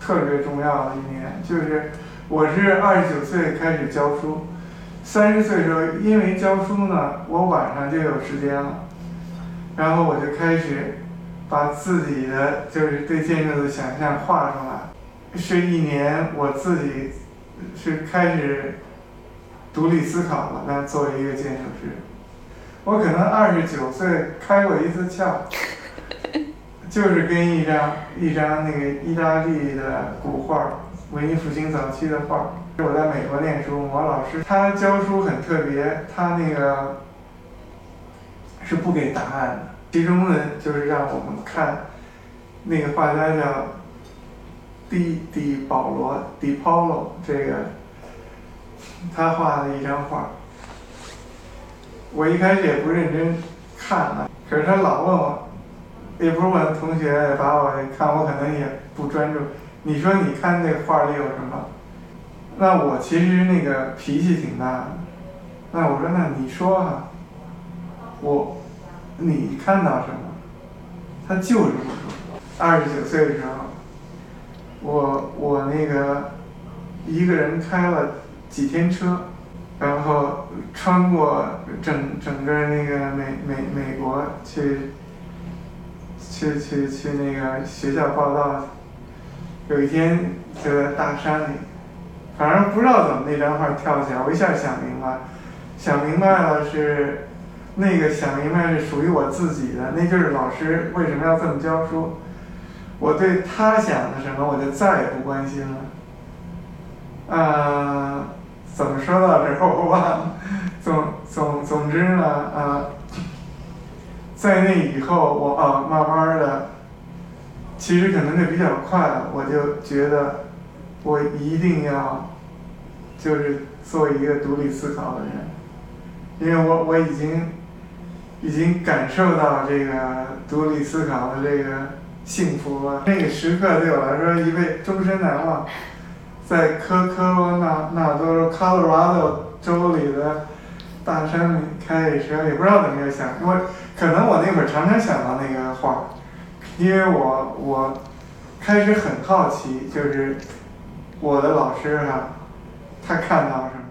特别重要的一年，就是我是二十九岁开始教书，三十岁的时候，因为教书呢，我晚上就有时间了，然后我就开始把自己的就是对建筑的想象画出来，是一年我自己是开始独立思考了，那作为一个建筑师，我可能二十九岁开过一次窍。就是跟一张一张那个意大利的古画，文艺复兴早期的画。我在美国念书，我老师他教书很特别，他那个是不给答案的。其中呢，就是让我们看那个画家叫蒂蒂保罗迪 Paulo 这个他画的一张画。我一开始也不认真看啊，可是他老问我。也不是我的同学把我看，我可能也不专注。你说你看那画里有什么？那我其实那个脾气挺大的。那我说那你说哈，我你看到什么？他就是不说。二十九岁的时候，我我那个一个人开了几天车，然后穿过整整个那个美美美国去。去去去那个学校报道，有一天就在大山里，反正不知道怎么那张画跳起来，我一下想明白，想明白了是那个想明白是属于我自己的，那就是老师为什么要这么教书，我对他想的什么我就再也不关心了。嗯，怎么说到这儿我忘了，总总总之呢，啊。在那以后，我啊，慢慢的，其实可能就比较快了，我就觉得，我一定要，就是做一个独立思考的人，因为我我已经，已经感受到这个独立思考的这个幸福了。那个时刻对我来说，一位终身难忘。在科科罗纳纳多 （Colorado） 州里的。大山里开着车，也不知道怎么想，我可能我那会儿常常想到那个画，因为我我开始很好奇，就是我的老师哈，他看到什么。